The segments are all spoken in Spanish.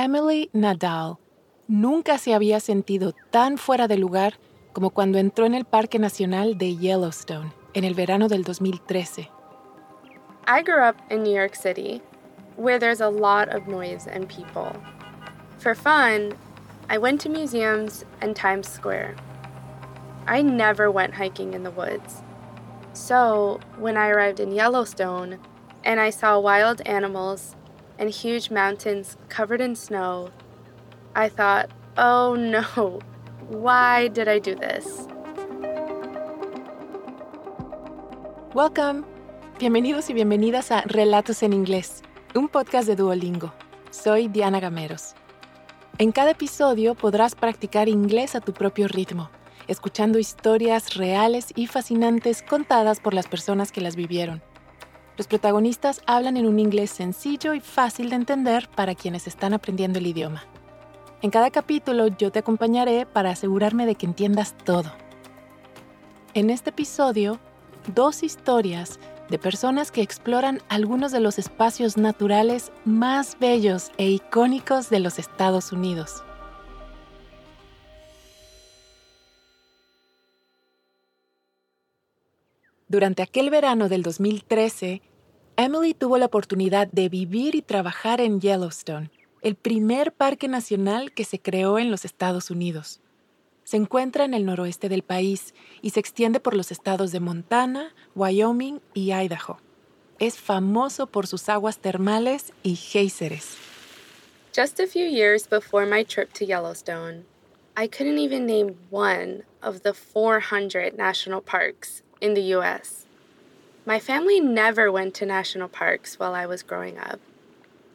Emily Nadal nunca se había sentido tan fuera de lugar como cuando entró en el Parque Nacional de Yellowstone en el verano del 2013. I grew up in New York City, where there's a lot of noise and people. For fun, I went to museums and Times Square. I never went hiking in the woods. So, when I arrived in Yellowstone and I saw wild animals and huge mountains covered in snow, I thought, oh no, why did I do this? Welcome. Bienvenidos y bienvenidas a Relatos en Inglés, un podcast de Duolingo. Soy Diana Gameros. En cada episodio podrás practicar inglés a tu propio ritmo, escuchando historias reales y fascinantes contadas por las personas que las vivieron. Los protagonistas hablan en un inglés sencillo y fácil de entender para quienes están aprendiendo el idioma. En cada capítulo yo te acompañaré para asegurarme de que entiendas todo. En este episodio, dos historias de personas que exploran algunos de los espacios naturales más bellos e icónicos de los Estados Unidos. Durante aquel verano del 2013, Emily tuvo la oportunidad de vivir y trabajar en Yellowstone, el primer parque nacional que se creó en los Estados Unidos. Se encuentra en el noroeste del país y se extiende por los estados de Montana, Wyoming y Idaho. Es famoso por sus aguas termales y géiseres. Just a few years before my trip to Yellowstone, I couldn't even name one of the 400 national parks in the US. My family never went to national parks while I was growing up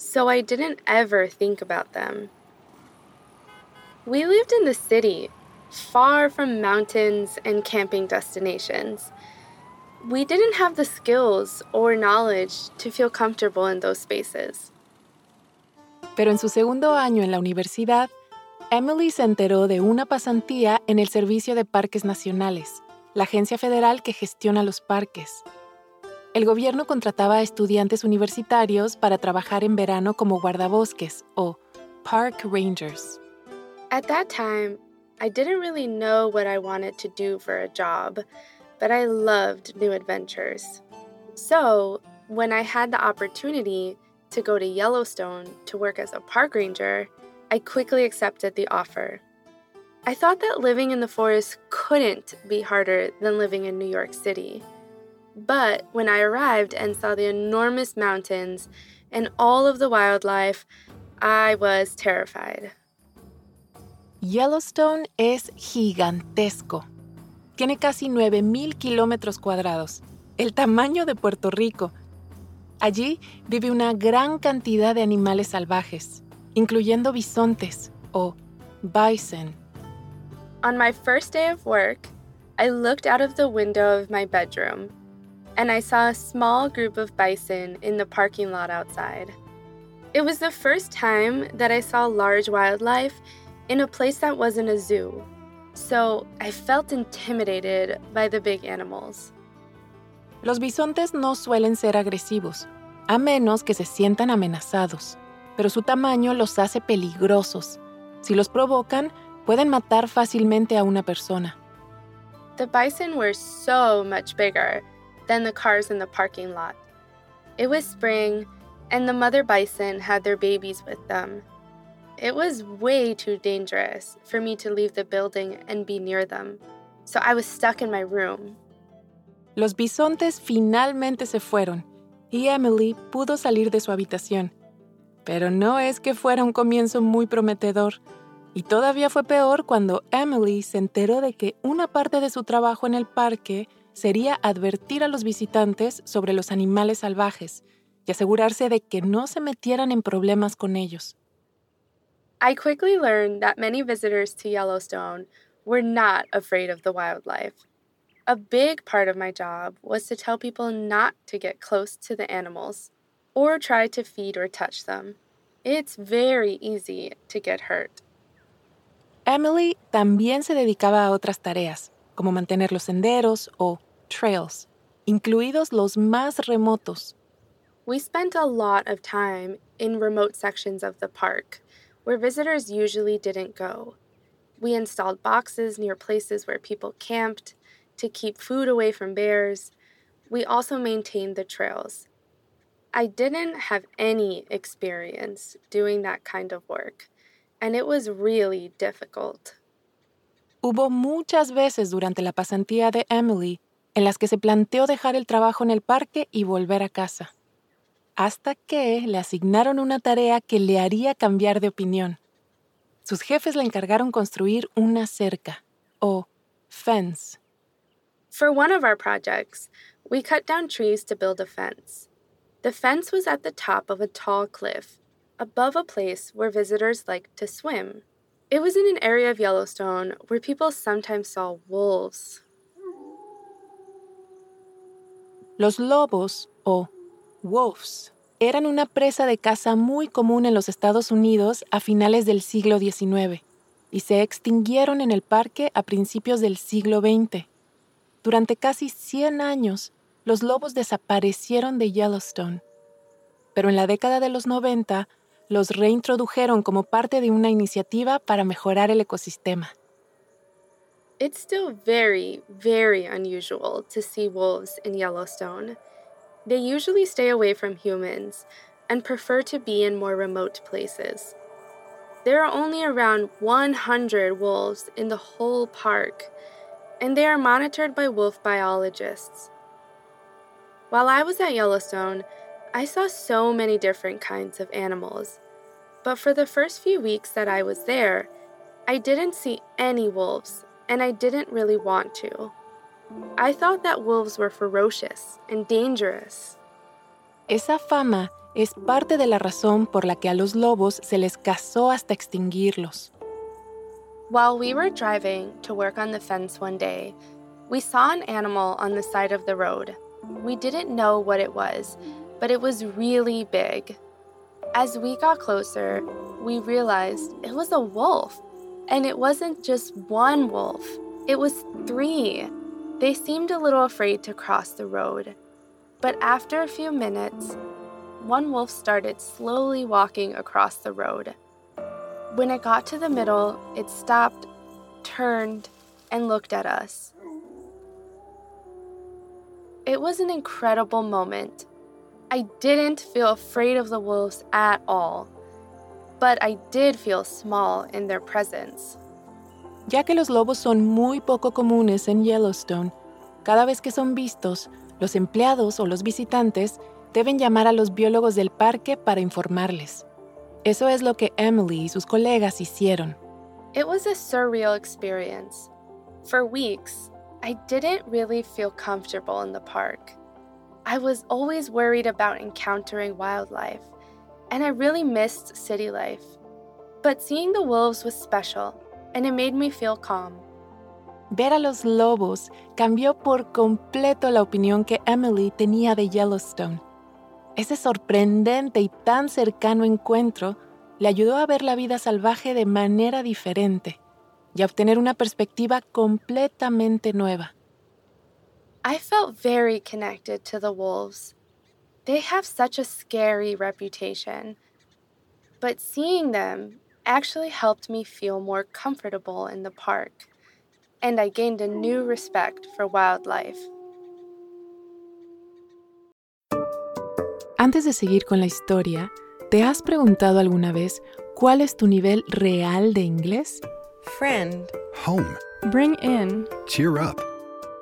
so I didn't ever think about them. We lived in the city, far from mountains and camping destinations. We didn't have the skills or knowledge to feel comfortable in those spaces. Pero en su segundo año en la universidad, Emily se enteró de una pasantía en el Servicio de Parques Nacionales, la agencia federal que gestiona los parques. El gobierno contrataba a estudiantes universitarios para trabajar en verano como guardabosques o park rangers. At that time, I didn't really know what I wanted to do for a job, but I loved new adventures. So, when I had the opportunity to go to Yellowstone to work as a park ranger, I quickly accepted the offer. I thought that living in the forest couldn't be harder than living in New York City. But when I arrived and saw the enormous mountains and all of the wildlife, I was terrified. Yellowstone es gigantesco. Tiene casi 9.000 kilómetros cuadrados, el tamaño de Puerto Rico. Allí vive una gran cantidad de animales salvajes, incluyendo bisontes o bison. On my first day of work, I looked out of the window of my bedroom and I saw a small group of bison in the parking lot outside. It was the first time that I saw large wildlife in a place that wasn't a zoo, so I felt intimidated by the big animals. Los bisontes no suelen ser agresivos, a menos que se sientan amenazados, pero su tamaño los hace peligrosos. Si los provocan, pueden matar fácilmente a una persona. The bison were so much bigger than the cars in the parking lot. It was spring, and the mother bison had their babies with them. It was way too dangerous for me to leave the building and be near them, so I was stuck in my room. Los bisontes finalmente se fueron y Emily pudo salir de su habitación. Pero no es que fuera un comienzo muy prometedor. Y todavía fue peor cuando Emily se enteró de que una parte de su trabajo en el parque sería advertir a los visitantes sobre los animales salvajes y asegurarse de que no se metieran en problemas con ellos. I quickly learned that many visitors to Yellowstone were not afraid of the wildlife. A big part of my job was to tell people not to get close to the animals or try to feed or touch them. It's very easy to get hurt. Emily también se dedicaba a otras tareas, como mantener los senderos o trails, incluidos los más remotos. We spent a lot of time in remote sections of the park where visitors usually didn't go. We installed boxes near places where people camped to keep food away from bears. We also maintained the trails. I didn't have any experience doing that kind of work, and it was really difficult. Hubo muchas veces durante la pasantía de Emily en las que se planteó dejar el trabajo en el parque y volver a casa, hasta que le asignaron una tarea que le haría cambiar de opinión. Sus jefes le encargaron construir una cerca, o fence. For one of our projects, we cut down trees to build a fence. The fence was at the top of a tall cliff, above a place where visitors liked to swim. It was in an area of Yellowstone where people sometimes saw wolves. Los lobos, o wolves, eran una presa de caza muy común en los Estados Unidos a finales del siglo XIX y se extinguieron en el parque a principios del siglo XX. Durante casi 100 años, los lobos desaparecieron de Yellowstone. Pero en la década de los 90, los reintrodujeron como parte de una iniciativa para mejorar el ecosistema. It's still very, very unusual to see wolves in Yellowstone. They usually stay away from humans and prefer to be in more remote places. There are only around 100 wolves in the whole park, and they are monitored by wolf biologists. While I was at Yellowstone, I saw so many different kinds of animals. But for the first few weeks that I was there, I didn't see any wolves and I didn't really want to. I thought that wolves were ferocious and dangerous. Esa fama es parte de la razón por la que a los lobos se les cazó hasta extinguirlos. While we were driving to work on the fence one day, we saw an animal on the side of the road. We didn't know what it was, but it was really big. As we got closer, we realized it was a wolf. And it wasn't just one wolf, it was three. They seemed a little afraid to cross the road. But after a few minutes, one wolf started slowly walking across the road. When it got to the middle, it stopped, turned, and looked at us. It was an incredible moment. I didn't feel afraid of the wolves at all. but I did feel small in their presence. Ya que los lobos son muy poco comunes en Yellowstone, cada vez que son vistos, los empleados o los visitantes deben llamar a los biólogos del parque para informarles. Eso es lo que Emily y sus colegas hicieron. It was a surreal experience. For weeks, I didn't really feel comfortable in the park. I was always worried about encountering wildlife and I really missed city life. But seeing the wolves was special, and it made me feel calm. Ver a los lobos cambió por completo la opinión que Emily tenía de Yellowstone. Ese sorprendente y tan cercano encuentro le ayudó a ver la vida salvaje de manera diferente y a obtener una perspectiva completamente nueva. I felt very connected to the wolves. They have such a scary reputation. But seeing them actually helped me feel more comfortable in the park, and I gained a new respect for wildlife. Antes de seguir con la historia, ¿te has preguntado alguna vez cuál es tu nivel real de inglés? Friend. Home. Bring in. Cheer up.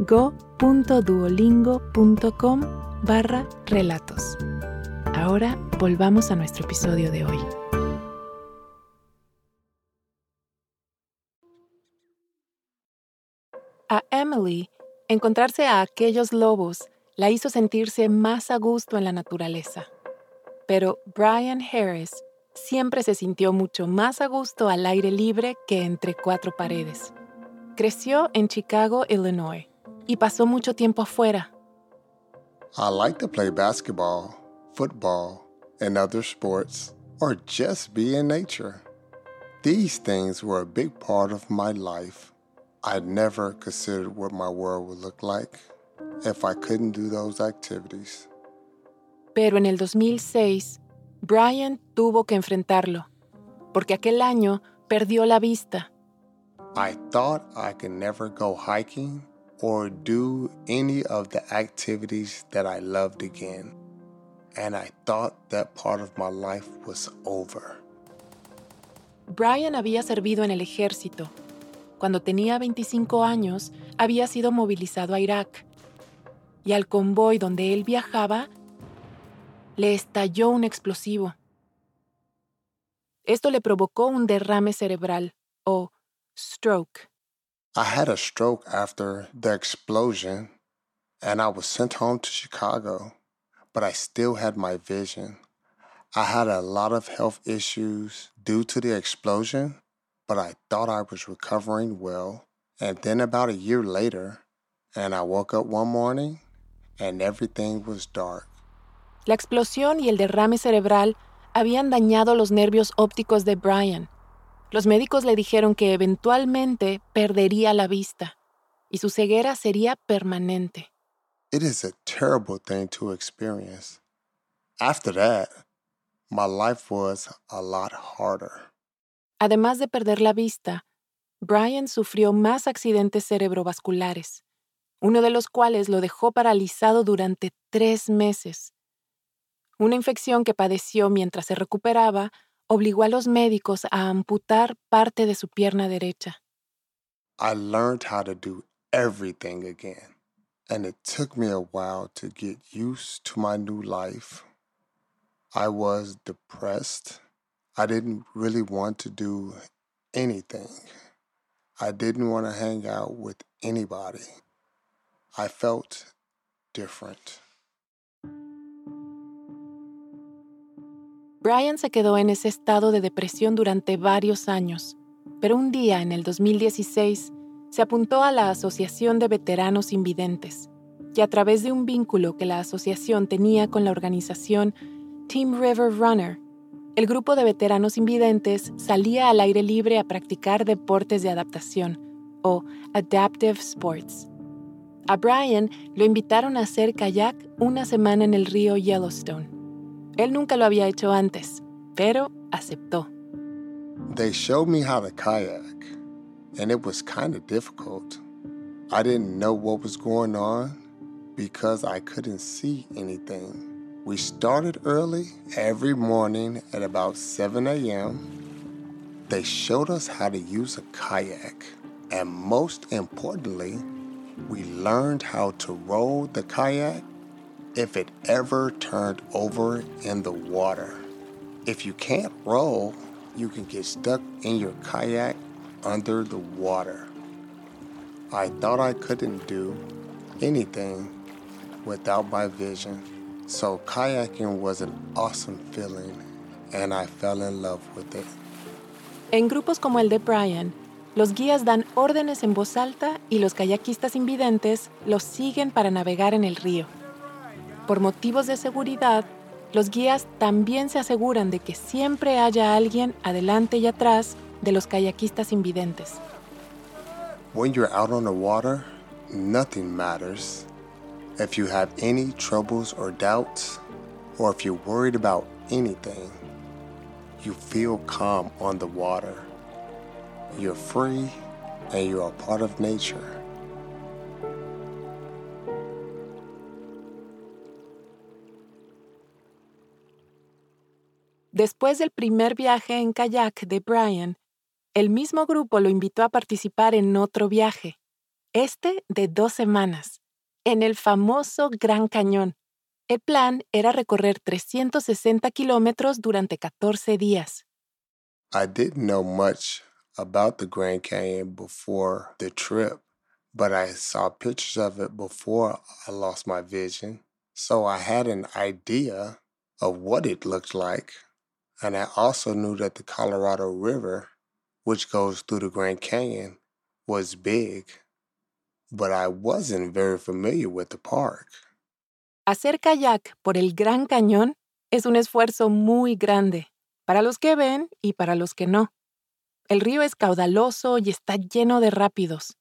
go.duolingo.com barra relatos. Ahora volvamos a nuestro episodio de hoy. A Emily, encontrarse a aquellos lobos la hizo sentirse más a gusto en la naturaleza. Pero Brian Harris, siempre se sintió mucho más a gusto al aire libre que entre cuatro paredes. Creció en Chicago, Illinois, y pasó mucho tiempo afuera. I like to play basketball, football, and other sports, or just be in nature. These things were a big part of my life. I never considered what my world would look like if I couldn't do those activities. Pero en el 2006, Brian tuvo que enfrentarlo, porque aquel año perdió la vista. I thought I could never go hiking or do any of the activities that I loved again. And I thought that part of my life was over. Brian había servido en el ejército. Cuando tenía 25 años, había sido movilizado a Irak. Y al convoy donde él viajaba, le estalló un explosivo. Esto le provocó un derrame cerebral o stroke. I had a stroke after the explosion and I was sent home to Chicago, but I still had my vision. I had a lot of health issues due to the explosion, but I thought I was recovering well. And then about a year later, and I woke up one morning and everything was dark. La explosión y el derrame cerebral habían dañado los nervios ópticos de Brian. Los médicos le dijeron que eventualmente perdería la vista y su ceguera sería permanente. It is a terrible thing to experience. After that, my life was a lot harder. Además de perder la vista, Brian sufrió más accidentes cerebrovasculares, uno de los cuales lo dejó paralizado durante tres meses. Una infección que padeció mientras se recuperaba obligó a los médicos a amputar parte de su pierna derecha. I learned how to do everything again, and it took me a while to get used to my new life. I was depressed. I didn't really want to do anything. I didn't want to hang out with anybody. I felt different. Brian se quedó en ese estado de depresión durante varios años, pero un día en el 2016 se apuntó a la Asociación de Veteranos Invidentes y a través de un vínculo que la asociación tenía con la organización Team River Runner, el grupo de veteranos invidentes salía al aire libre a practicar deportes de adaptación o adaptive sports. A Brian lo invitaron a hacer kayak una semana en el río Yellowstone. Él nunca lo había hecho antes, pero aceptó. They showed me how to kayak, and it was kind of difficult. I didn't know what was going on because I couldn't see anything. We started early every morning at about 7 a.m. They showed us how to use a kayak, and most importantly, we learned how to row the kayak if it ever turned over in the water. If you can't row, you can get stuck in your kayak under the water. I thought I couldn't do anything without my vision, so kayaking was an awesome feeling, and I fell in love with it. En grupos como el de Brian, los guías dan órdenes en voz alta y los kayakistas invidentes los siguen para navegar en el río. Por motivos de seguridad, los guías también se aseguran de que siempre haya alguien adelante y atrás de los kayakistas invidentes. When you're out on the water, nothing matters. If you have any troubles or doubts, or if you're worried about anything, you feel calm on the water. You're free and you're a part of nature. Después del primer viaje en kayak de Brian, el mismo grupo lo invitó a participar en otro viaje, este de dos semanas, en el famoso Gran Cañón. El plan era recorrer 360 kilómetros durante 14 días. I didn't know much about the Grand Canyon before the trip, but I saw pictures of it before I lost my vision. So I had an idea of what it looked like. And I also knew that the Colorado River, which goes through the Grand Canyon, was big, but I wasn't very familiar with the park. Hacer kayak por el Gran Cañón es un esfuerzo muy grande, para los que ven y para los que no. El río es caudaloso y está lleno de rápidos.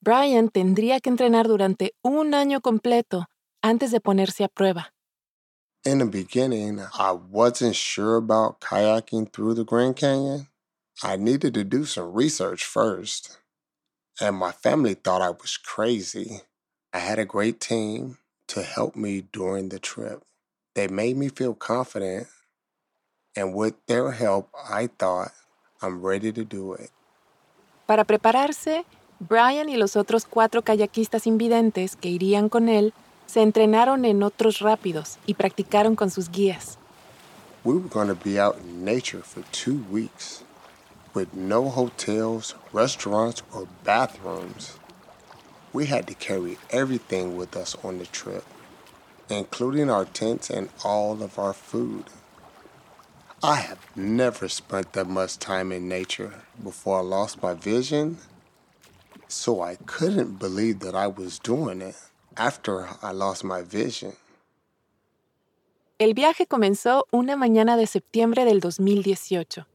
Brian tendría que entrenar durante un año completo antes de ponerse a prueba. In the beginning, I wasn't sure about kayaking through the Grand Canyon. I needed to do some research first. And my family thought I was crazy. I had a great team to help me during the trip. They made me feel confident, and with their help, I thought I'm ready to do it. Para prepararse, Brian y los otros cuatro kayakistas invidentes que irían con él se entrenaron en otros rápidos y practicaron con sus guías. We were going to be out in nature for two weeks with no hotels, restaurants, or bathrooms. We had to carry everything with us on the trip, including our tents and all of our food. I have never spent that much time in nature before I lost my vision, so I couldn't believe that I was doing it after I lost my vision. El viaje comenzó una mañana de septiembre del 2018.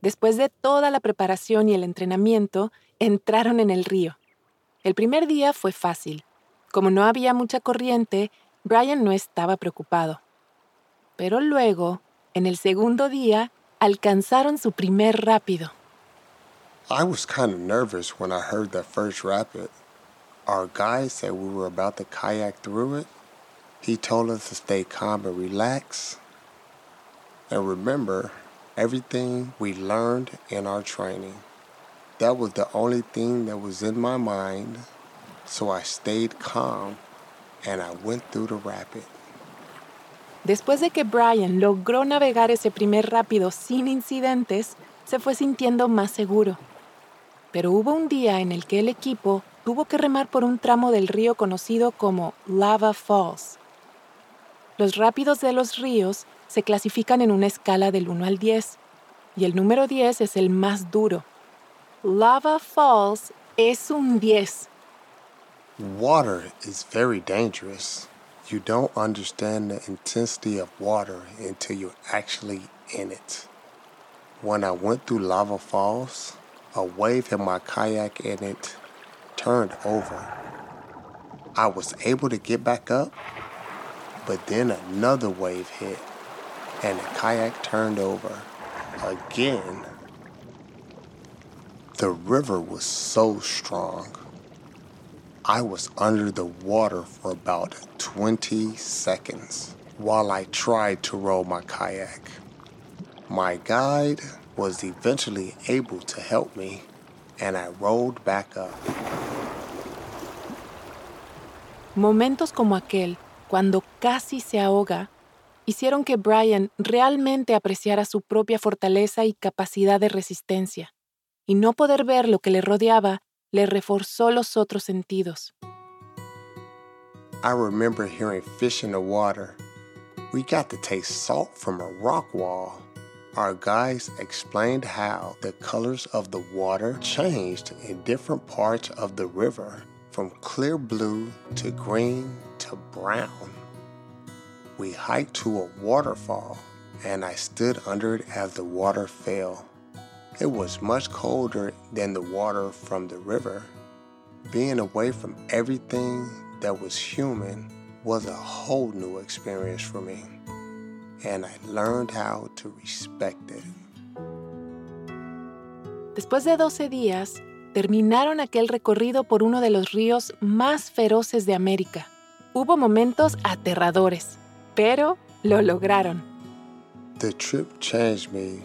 Después de toda la preparación y el entrenamiento, entraron en el río. El primer día fue fácil. Como no había mucha corriente, Brian no estaba preocupado. Pero luego, en el segundo día, alcanzaron su primer rápido. I was kind of nervous when I heard that first rapid. Our guide said we were about to kayak through it. He told us to stay calm and relax. And remember everything we learned in our training. That was the only thing that was in my mind. So I stayed calm and I went through the rapid. Después de que Brian logró navegar ese primer rápido sin incidentes, se fue sintiendo más seguro. Pero hubo un día en el que el equipo tuvo que remar por un tramo del río conocido como Lava Falls. Los rápidos de los ríos se clasifican en una escala del 1 al 10, y el número 10 es el más duro. Lava Falls es un 10. Water is very dangerous. You don't understand the intensity of water until you're actually in it. When I went through Lava Falls, a wave in my kayak in it turned over. I was able to get back up, but then another wave hit and the kayak turned over again. The river was so strong. I was under the water for about 20 seconds while I tried to row my kayak. My guide was eventually able to help me, and I rolled back up. Momentos como aquel, cuando casi se ahoga, hicieron que Brian realmente apreciara su propia fortaleza y capacidad de resistencia, y no poder ver lo que le rodeaba le reforzó los otros sentidos. I remember hearing fish in the water. We got to taste salt from a rock wall. Our guides explained how the colors of the water changed in different parts of the river, from clear blue to green to brown. We hiked to a waterfall, and I stood under it as the water fell. It was much colder than the water from the river. Being away from everything that was human was a whole new experience for me, and I learned how to respect it. Después de 12 días, terminaron aquel recorrido por uno de los ríos más feroces de América. Hubo momentos aterradores, pero lo lograron. The trip changed me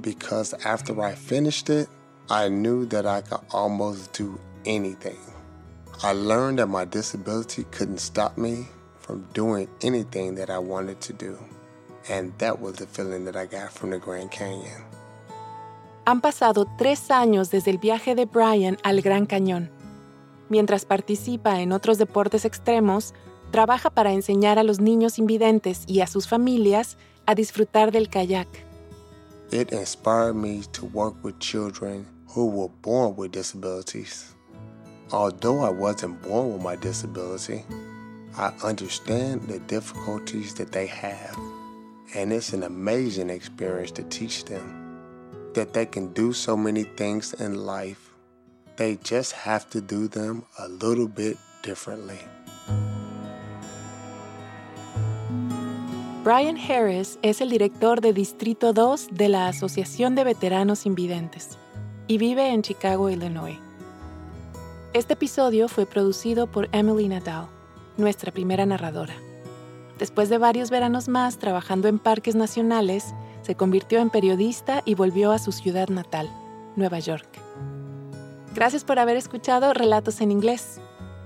because after I finished it, I knew that I could almost do anything. I learned that my disability couldn't stop me from doing anything that I wanted to do. And that was the feeling that I got from the Grand Canyon. Han pasado tres años desde el viaje de Brian al Gran Cañón. Mientras participa en otros deportes extremos, trabaja para enseñar a los niños invidentes y a sus familias a disfrutar del kayak. It inspired me to work with children who were born with disabilities. Although I wasn't born with my disability, I understand the difficulties that they have, and it's an amazing experience to teach them that they can do so many things in life. They just have to do them a little bit differently. Brian Harris es el director de Distrito 2 de la Asociación de Veteranos Invidentes y vive en Chicago, Illinois. Este episodio fue producido por Emily Nadal, nuestra primera narradora. Después de varios veranos más trabajando en parques nacionales, se convirtió en periodista y volvió a su ciudad natal, Nueva York. Gracias por haber escuchado Relatos en Inglés.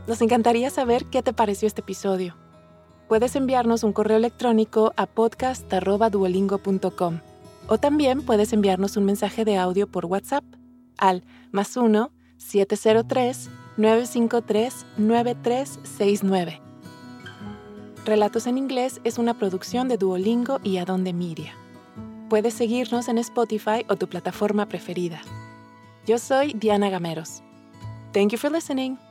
Nos encantaría saber qué te pareció este episodio puedes enviarnos un correo electrónico a podcast.duolingo.com o también puedes enviarnos un mensaje de audio por WhatsApp al más 1 703 953 9369. Relatos en inglés es una producción de Duolingo y Adonde Miria. Puedes seguirnos en Spotify o tu plataforma preferida. Yo soy Diana Gameros. Thank you for listening.